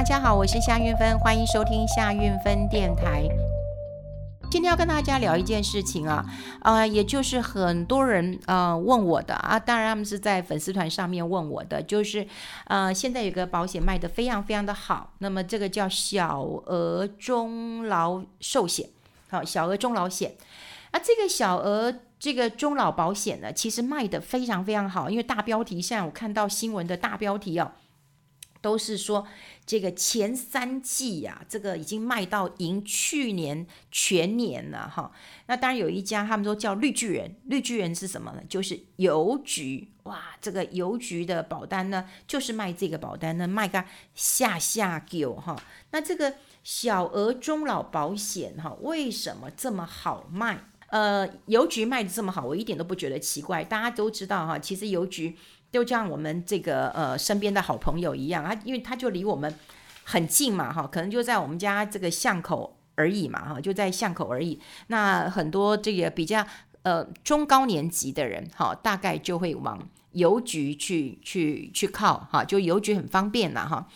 大家好，我是夏运芬，欢迎收听夏运芬电台。今天要跟大家聊一件事情啊，呃，也就是很多人呃问我的啊，当然他们是在粉丝团上面问我的，就是呃，现在有个保险卖得非常非常的好，那么这个叫小额终老寿险，好，小额终老险，啊，这个小额这个终老保险呢，其实卖得非常非常好，因为大标题，现在我看到新闻的大标题哦。都是说这个前三季呀、啊，这个已经卖到赢去年全年了哈。那当然有一家，他们说叫绿巨人，绿巨人是什么呢？就是邮局哇，这个邮局的保单呢，就是卖这个保单呢，卖个下下九哈。那这个小额中老保险哈，为什么这么好卖？呃，邮局卖的这么好，我一点都不觉得奇怪。大家都知道哈，其实邮局。就像我们这个呃身边的好朋友一样，他因为他就离我们很近嘛，哈，可能就在我们家这个巷口而已嘛，哈，就在巷口而已。那很多这个比较呃中高年级的人，哈，大概就会往邮局去去去靠，哈，就邮局很方便了，哈。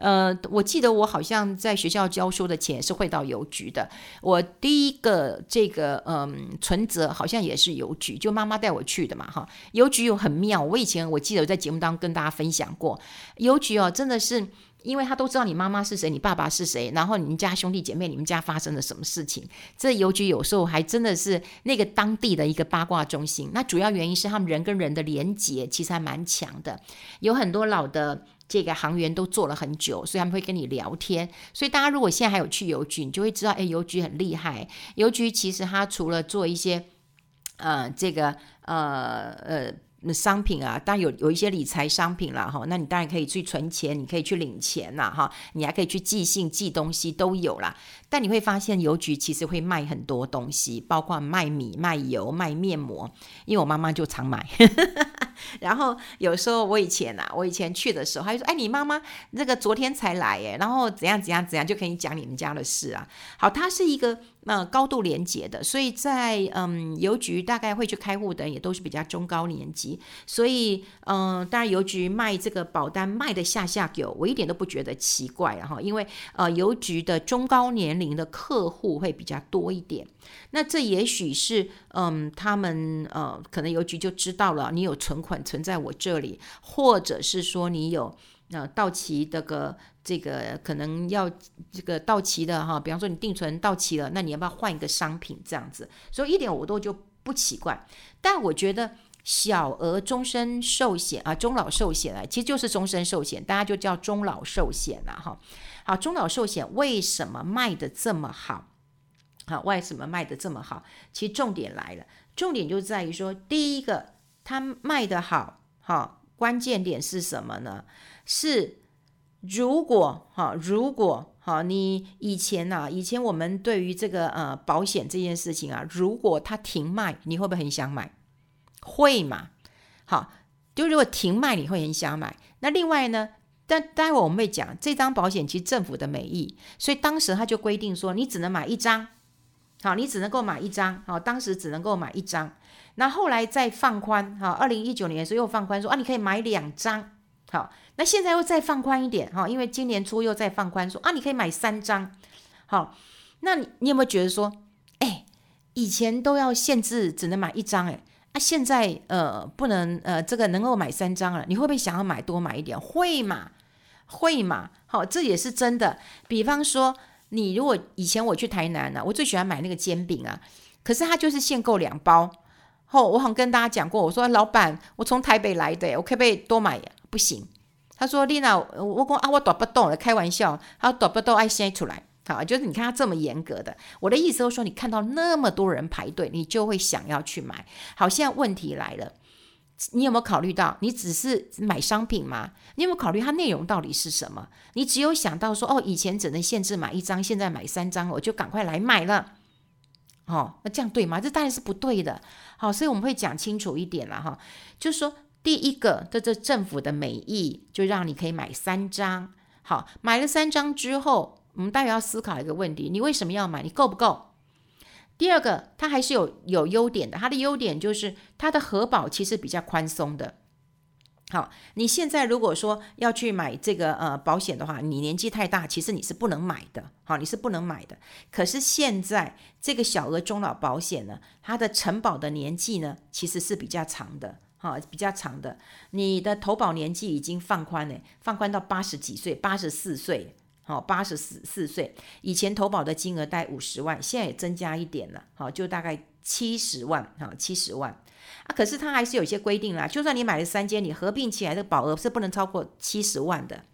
呃，我记得我好像在学校教书的钱是汇到邮局的。我第一个这个嗯、存折好像也是邮局，就妈妈带我去的嘛哈。邮局又很妙，我以前我记得我在节目当中跟大家分享过，邮局哦真的是，因为他都知道你妈妈是谁，你爸爸是谁，然后你们家兄弟姐妹，你们家发生了什么事情。这邮局有时候还真的是那个当地的一个八卦中心。那主要原因是他们人跟人的连接其实还蛮强的，有很多老的。这个行员都做了很久，所以他们会跟你聊天。所以大家如果现在还有去邮局，你就会知道，哎，邮局很厉害。邮局其实它除了做一些，呃，这个，呃，呃。那商品啊，当然有有一些理财商品啦，哈，那你当然可以去存钱，你可以去领钱呐，哈，你还可以去寄信、寄东西都有啦。但你会发现邮局其实会卖很多东西，包括卖米、卖油、卖面膜，因为我妈妈就常买。然后有时候我以前、啊，我以前去的时候，她就说：“哎，你妈妈那个昨天才来耶，然后怎样怎样怎样，就可以讲你们家的事啊。”好，它是一个。那高度连接的，所以在嗯邮局大概会去开户的也都是比较中高年级，所以嗯当然邮局卖这个保单卖的下下九，我一点都不觉得奇怪哈，因为呃邮局的中高年龄的客户会比较多一点，那这也许是嗯他们呃可能邮局就知道了你有存款存在我这里，或者是说你有。那、呃、到期这个这个可能要这个到期的哈，比方说你定存到期了，那你要不要换一个商品这样子？所以一点我都就不奇怪。但我觉得小额终身寿险啊，终老寿险啊，其实就是终身寿险，大家就叫终老寿险了哈。好，终老寿险为什么卖得这么好？好，为什么卖得这么好？其实重点来了，重点就在于说，第一个它卖得好，哈，关键点是什么呢？是，如果哈，如果哈，你以前呐、啊，以前我们对于这个呃保险这件事情啊，如果它停卖，你会不会很想买？会嘛？好，就如果停卖，你会很想买。那另外呢，但待会我们会讲这张保险其实政府的美意，所以当时他就规定说，你只能买一张，好，你只能够买一张，好，当时只能够买一张。那后来再放宽，哈，二零一九年的时候又放宽说啊，你可以买两张，好。那现在又再放宽一点哈，因为今年初又再放宽说啊，你可以买三张，好，那你你有没有觉得说，哎，以前都要限制只能买一张，哎，啊，现在呃不能呃这个能够买三张了，你会不会想要买多买一点？会嘛，会嘛，好，这也是真的。比方说，你如果以前我去台南呢，我最喜欢买那个煎饼啊，可是它就是限购两包，后我好像跟大家讲过，我说老板，我从台北来的，我可不可以多买？不行。他说：“丽娜，我讲啊，我躲不动了，开玩笑。他躲不动，爱先出来。好，就是你看他这么严格的。我的意思就是说，你看到那么多人排队，你就会想要去买。好，现在问题来了，你有没有考虑到，你只是买商品吗？你有没有考虑它内容到底是什么？你只有想到说，哦，以前只能限制买一张，现在买三张，我就赶快来买了。哦，那这样对吗？这当然是不对的。好，所以我们会讲清楚一点了哈，就是说。”第一个，这这政府的美意就让你可以买三张。好，买了三张之后，我们待会要思考一个问题：你为什么要买？你够不够？第二个，它还是有有优点的。它的优点就是它的核保其实比较宽松的。好，你现在如果说要去买这个呃保险的话，你年纪太大，其实你是不能买的。好，你是不能买的。可是现在这个小额中老保险呢，它的承保的年纪呢，其实是比较长的。哈，比较长的，你的投保年纪已经放宽了，放宽到八十几岁，八十四岁。好，八十四四岁以前投保的金额带五十万，现在也增加一点了。好，就大概七十万。哈，七十万。啊，可是它还是有一些规定啦，就算你买了三间，你合并起来的保额是不能超过七十万的。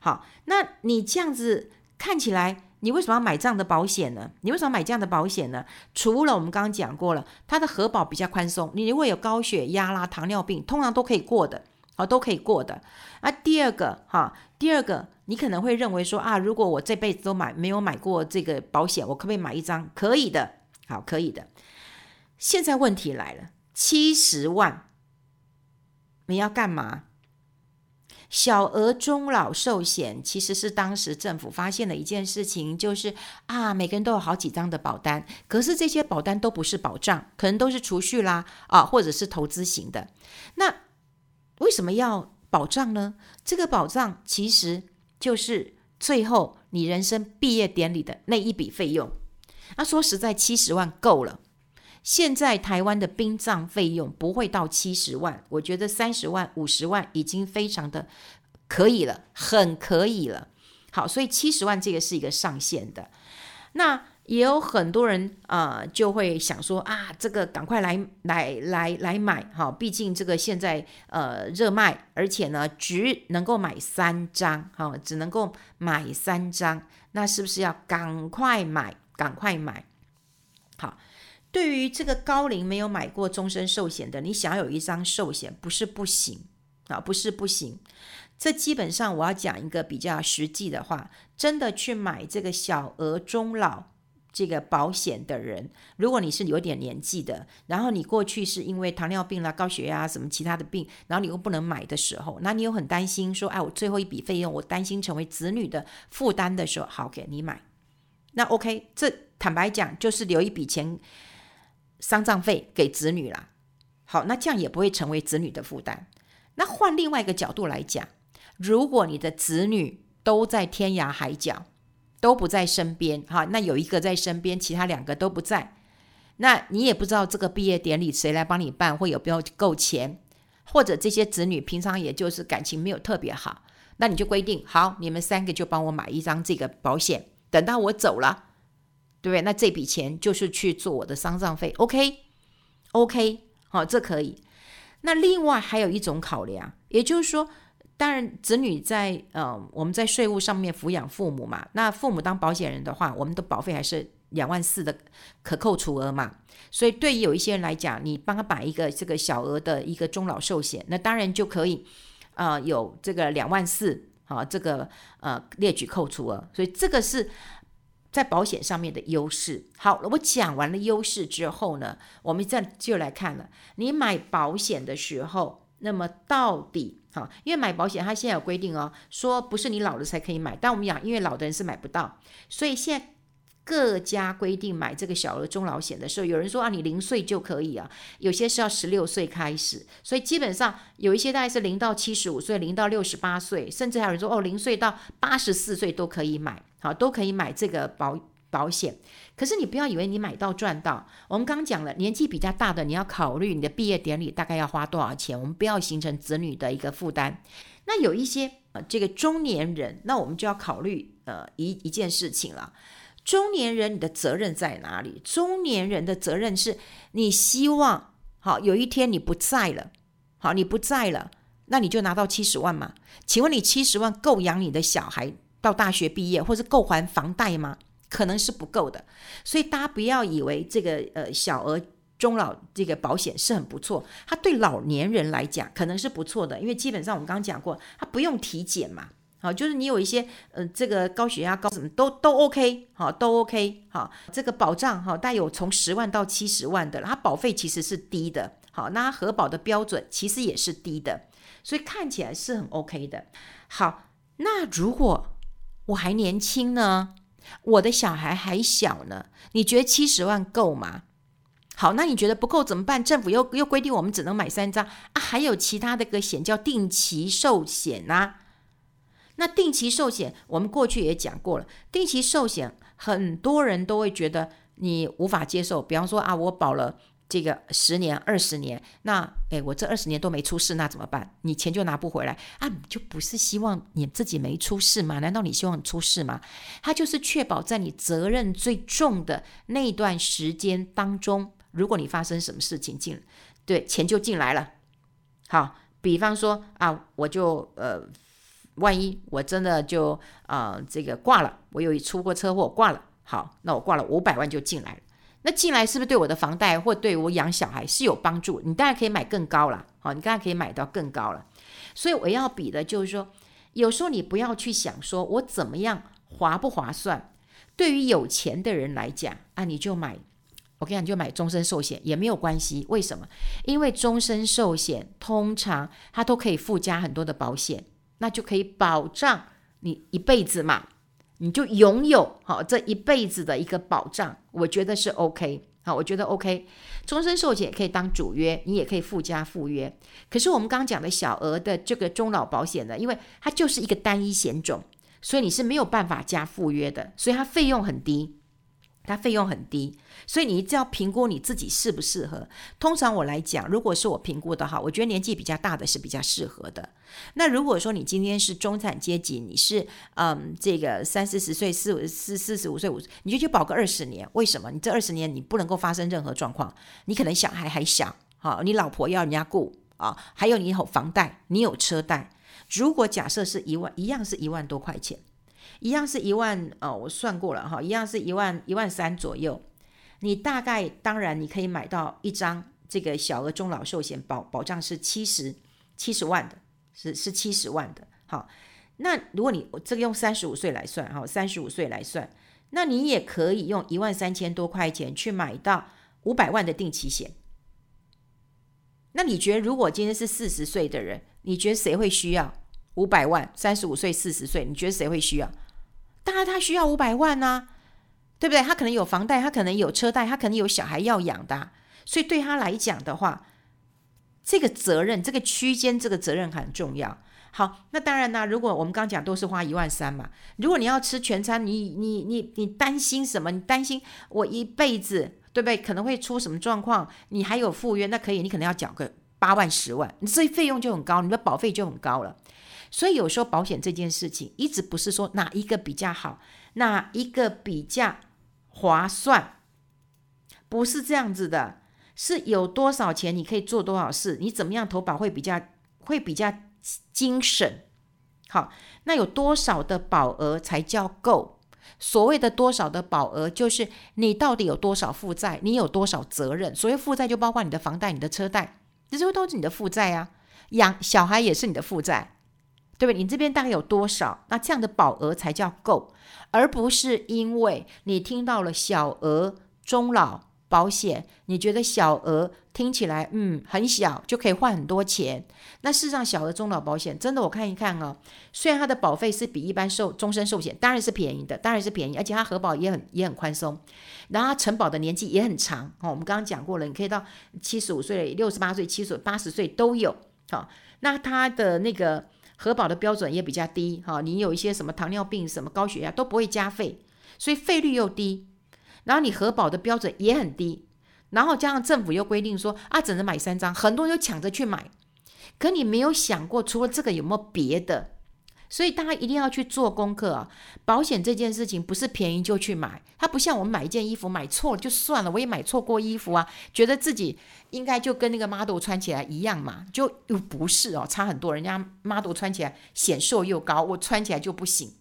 好，那你这样子看起来，你为什么要买这样的保险呢？你为什么买这样的保险呢？除了我们刚刚讲过了，它的核保比较宽松，你如果有高血压啦、糖尿病，通常都可以过的，好，都可以过的。啊，第二个哈，第二个，你可能会认为说啊，如果我这辈子都买没有买过这个保险，我可不可以买一张？可以的，好，可以的。现在问题来了。七十万，你要干嘛？小额中老寿险其实是当时政府发现的一件事情，就是啊，每个人都有好几张的保单，可是这些保单都不是保障，可能都是储蓄啦啊，或者是投资型的。那为什么要保障呢？这个保障其实就是最后你人生毕业典礼的那一笔费用。那说实在，七十万够了。现在台湾的殡葬费用不会到七十万，我觉得三十万、五十万已经非常的可以了，很可以了。好，所以七十万这个是一个上限的。那也有很多人啊、就会想说啊，这个赶快来来来来买哈，毕竟这个现在呃热卖，而且呢只能够买三张，哈，只能够买三张，那是不是要赶快买？赶快买，好。对于这个高龄没有买过终身寿险的，你想要有一张寿险不是不行啊，不是不行。这基本上我要讲一个比较实际的话，真的去买这个小额终老这个保险的人，如果你是有点年纪的，然后你过去是因为糖尿病啦、高血压什么其他的病，然后你又不能买的时候，那你又很担心说，哎，我最后一笔费用，我担心成为子女的负担的时候，好，给你买。那 OK，这坦白讲就是留一笔钱。丧葬费给子女啦，好，那这样也不会成为子女的负担。那换另外一个角度来讲，如果你的子女都在天涯海角，都不在身边，哈，那有一个在身边，其他两个都不在，那你也不知道这个毕业典礼谁来帮你办，会有没有够钱，或者这些子女平常也就是感情没有特别好，那你就规定好，你们三个就帮我买一张这个保险，等到我走了。对不对？那这笔钱就是去做我的丧葬费，OK，OK，好，这可以。那另外还有一种考量，也就是说，当然子女在呃，我们在税务上面抚养父母嘛，那父母当保险人的话，我们的保费还是两万四的可扣除额嘛。所以对于有一些人来讲，你帮他买一个这个小额的一个终老寿险，那当然就可以呃有这个两万四，啊，这个呃列举扣除额，所以这个是。在保险上面的优势。好，我讲完了优势之后呢，我们再就来看了。你买保险的时候，那么到底哈，因为买保险它现在有规定哦，说不是你老了才可以买。但我们讲，因为老的人是买不到，所以现在各家规定买这个小额中老险的时候，有人说啊，你零岁就可以啊，有些是要十六岁开始，所以基本上有一些大概是零到七十五岁，零到六十八岁，甚至还有人说哦，零岁到八十四岁都可以买。好，都可以买这个保保险，可是你不要以为你买到赚到。我们刚刚讲了，年纪比较大的，你要考虑你的毕业典礼大概要花多少钱，我们不要形成子女的一个负担。那有一些呃，这个中年人，那我们就要考虑呃一一件事情了。中年人，你的责任在哪里？中年人的责任是你希望好有一天你不在了，好你不在了，那你就拿到七十万嘛？请问你七十万够养你的小孩？到大学毕业，或是够还房贷吗？可能是不够的，所以大家不要以为这个呃小额中老这个保险是很不错，它对老年人来讲可能是不错的，因为基本上我们刚刚讲过，它不用体检嘛，好，就是你有一些呃这个高血压高什么都都 OK，好都 OK，好，这个保障哈带有从十万到七十万的，它保费其实是低的，好，那它核保的标准其实也是低的，所以看起来是很 OK 的。好，那如果我还年轻呢，我的小孩还小呢，你觉得七十万够吗？好，那你觉得不够怎么办？政府又又规定我们只能买三张啊，还有其他的个险叫定期寿险呐、啊。那定期寿险我们过去也讲过了，定期寿险很多人都会觉得你无法接受。比方说啊，我保了。这个十年、二十年，那诶，我这二十年都没出事，那怎么办？你钱就拿不回来啊？你就不是希望你自己没出事吗？难道你希望出事吗？他就是确保在你责任最重的那段时间当中，如果你发生什么事情进，对，钱就进来了。好，比方说啊，我就呃，万一我真的就啊、这个挂了，我有一出过车祸挂了，好，那我挂了五百万就进来了。那进来是不是对我的房贷或对我养小孩是有帮助？你当然可以买更高了，好，你当然可以买到更高了。所以我要比的就是说，有时候你不要去想说我怎么样划不划算。对于有钱的人来讲啊，你就买，我跟你讲，你就买终身寿险也没有关系。为什么？因为终身寿险通常它都可以附加很多的保险，那就可以保障你一辈子嘛。你就拥有好这一辈子的一个保障，我觉得是 OK 好，我觉得 OK。终身寿险也可以当主约，你也可以附加附约。可是我们刚刚讲的小额的这个终老保险呢，因为它就是一个单一险种，所以你是没有办法加附约的，所以它费用很低。它费用很低，所以你一定要评估你自己适不适合。通常我来讲，如果是我评估的话，我觉得年纪比较大的是比较适合的。那如果说你今天是中产阶级，你是嗯这个三四十岁、四五四四十五岁五，你就去保个二十年。为什么？你这二十年你不能够发生任何状况，你可能小孩还小，好，你老婆要人家顾啊，还有你有房贷，你有车贷。如果假设是一万，一样是一万多块钱。一样是一万哦，我算过了哈，一样是一万一万三左右。你大概当然你可以买到一张这个小额中老寿险保保障是七十七十万的，是是七十万的。好，那如果你这个用三十五岁来算哈，三十五岁来算，那你也可以用一万三千多块钱去买到五百万的定期险。那你觉得如果今天是四十岁的人，你觉得谁会需要五百万？三十五岁、四十岁，你觉得谁会需要？当然，他需要五百万呢、对不对？他可能有房贷，他可能有车贷，他可能有小孩要养的、所以对他来讲的话，这个责任，这个区间，这个责任很重要。好，那当然呢，如果我们刚讲都是花一万三嘛，如果你要吃全餐，你你你你担心什么？你担心我一辈子对不对？可能会出什么状况？你还有赴约，那可以，你可能要缴个八万、十万，你这费用就很高，你的保费就很高了。所以有时候保险这件事情一直不是说哪一个比较好，哪一个比较划算，不是这样子的，是有多少钱你可以做多少事，你怎么样投保会比较会比较精省。好，那有多少的保额才叫够？所谓的多少的保额，就是你到底有多少负债，你有多少责任。所谓负债就包括你的房贷、你的车贷，这些都是你的负债啊。养小孩也是你的负债。对不对？你这边大概有多少？那这样的保额才叫够，而不是因为你听到了小额终老保险，你觉得小额听起来嗯很小，就可以换很多钱。那事实上，小额终老保险真的，我看一看哦，虽然它的保费是比一般寿终身寿险当然是便宜的，当然是便宜，而且它核保也很也很宽松，然后它承保的年纪也很长哦。我们刚刚讲过了，你可以到七十五岁、六十八岁、七十八十岁都有。好，那它的那个。核保的标准也比较低，哈，你有一些什么糖尿病、什么高血压都不会加费，所以费率又低，然后你核保的标准也很低，然后加上政府又规定说啊，只能买三张，很多人就抢着去买，可你没有想过除了这个有没有别的？所以大家一定要去做功课啊！保险这件事情不是便宜就去买，它不像我们买一件衣服买错了就算了。我也买错过衣服啊，觉得自己应该就跟那个 model 穿起来一样嘛，就又不是哦，差很多。人家 model 穿起来显瘦又高，我穿起来就不行。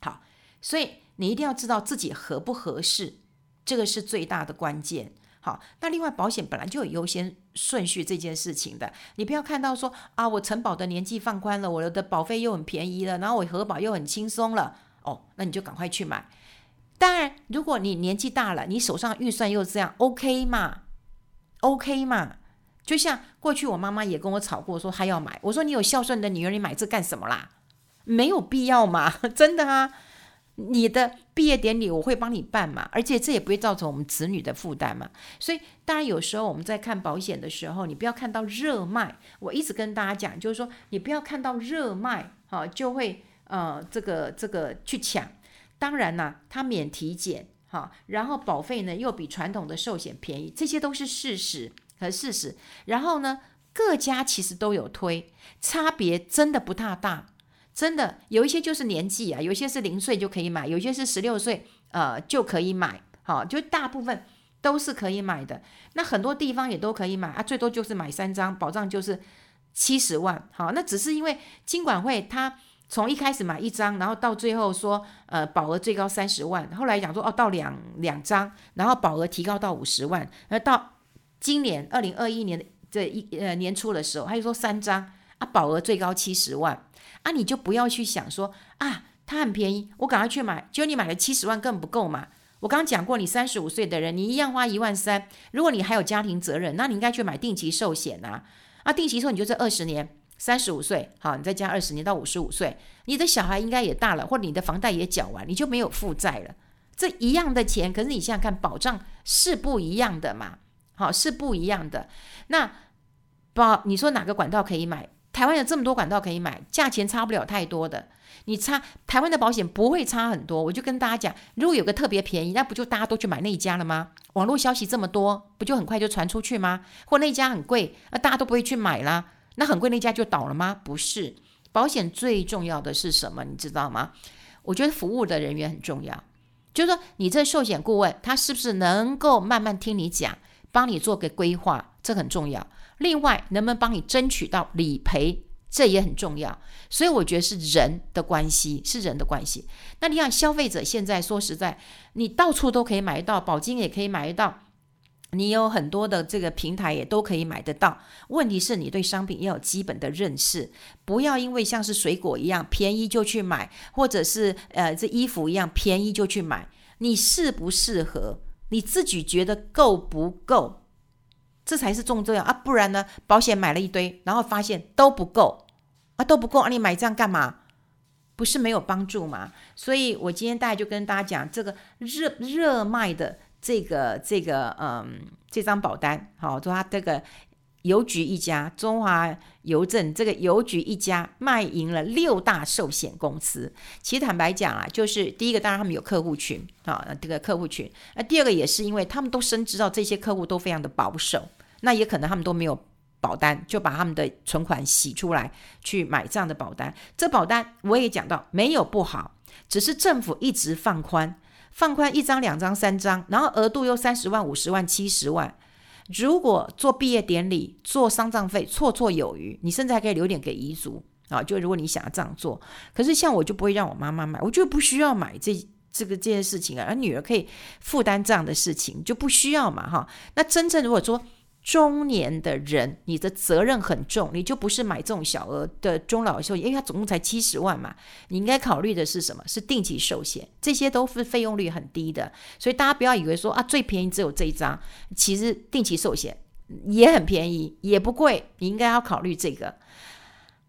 好，所以你一定要知道自己合不合适，这个是最大的关键。好，那另外保险本来就有优先顺序这件事情的，你不要看到说啊，我承保的年纪放宽了，我的保费又很便宜了，然后我核保又很轻松了，哦，那你就赶快去买。当然，如果你年纪大了，你手上预算又这样，OK 嘛？OK 嘛？就像过去我妈妈也跟我吵过，说她要买，我说你有孝顺的女儿，你买这干什么啦？没有必要嘛，真的啊。你的毕业典礼我会帮你办嘛，而且这也不会造成我们子女的负担嘛。所以当然有时候我们在看保险的时候，你不要看到热卖。我一直跟大家讲，就是说你不要看到热卖，哈，就会呃这个这个去抢。当然啦，它免体检，哈，然后保费呢又比传统的寿险便宜，这些都是事实和事实。然后呢，各家其实都有推，差别真的不太大。真的有一些就是年纪啊，有些是零岁就可以买，有些是十六岁呃就可以买，好，就大部分都是可以买的。那很多地方也都可以买啊，最多就是买三张，保障就是七十万，好，那只是因为金管会他从一开始买一张，然后到最后说呃保额最高三十万，后来讲说哦到两两张，然后保额提高到五十万，而到今年二零二一年的这一呃年初的时候，他就说三张啊保额最高七十万。啊，你就不要去想说啊，它很便宜，我赶快去买。就你买了七十万根本不够嘛。我刚刚讲过，你三十五岁的人，你一样花一万三。如果你还有家庭责任，那你应该去买定期寿险啊。啊，定期寿你就这二十年，三十五岁，好，你再加二十年到五十五岁，你的小孩应该也大了，或者你的房贷也缴完，你就没有负债了。这一样的钱，可是你想想看，保障是不一样的嘛，好，是不一样的。那保，你说哪个管道可以买？台湾有这么多管道可以买，价钱差不了太多的。你差台湾的保险不会差很多。我就跟大家讲，如果有个特别便宜，那不就大家都去买那一家了吗？网络消息这么多，不就很快就传出去吗？或那家很贵，那大家都不会去买啦。那很贵那家就倒了吗？不是，保险最重要的是什么？你知道吗？我觉得服务的人员很重要，就是说你这寿险顾问他是不是能够慢慢听你讲，帮你做个规划，这很重要。另外，能不能帮你争取到理赔，这也很重要。所以我觉得是人的关系，是人的关系。那你看，消费者现在说实在，你到处都可以买得到，保金也可以买得到，你有很多的这个平台也都可以买得到。问题是你对商品要有基本的认识，不要因为像是水果一样便宜就去买，或者是呃这衣服一样便宜就去买，你适不适合？你自己觉得够不够？这才是重要啊！不然呢，保险买了一堆，然后发现都不够啊，都不够啊！你买这样干嘛？不是没有帮助吗？所以我今天大概就跟大家讲这个热热卖的这个这个嗯这张保单，好，说它这个邮局一家，中华邮政这个邮局一家卖赢了六大寿险公司。其实坦白讲啊，就是第一个，当然他们有客户群啊，这个客户群。那第二个也是因为他们都深知到这些客户都非常的保守。那也可能他们都没有保单，就把他们的存款洗出来去买这样的保单。这保单我也讲到没有不好，只是政府一直放宽，放宽一张、两张、三张，然后额度又三十万、五十万、七十万。如果做毕业典礼、做丧葬费绰绰有余，你甚至还可以留点给遗嘱啊。就如果你想要这样做，可是像我就不会让我妈妈买，我就不需要买这这个这件事情啊，而女儿可以负担这样的事情就不需要嘛哈。那真正如果说，中年的人，你的责任很重，你就不是买这种小额的中老寿险，因为它总共才七十万嘛。你应该考虑的是什么？是定期寿险，这些都是费用率很低的。所以大家不要以为说啊，最便宜只有这一张，其实定期寿险也很便宜，也不贵，你应该要考虑这个。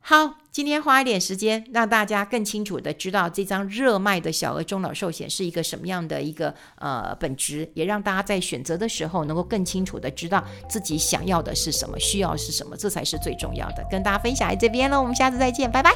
好，今天花一点时间让大家更清楚的知道这张热卖的小额中老寿险是一个什么样的一个呃本质，也让大家在选择的时候能够更清楚的知道自己想要的是什么，需要是什么，这才是最重要的。跟大家分享在这边了，我们下次再见，拜拜。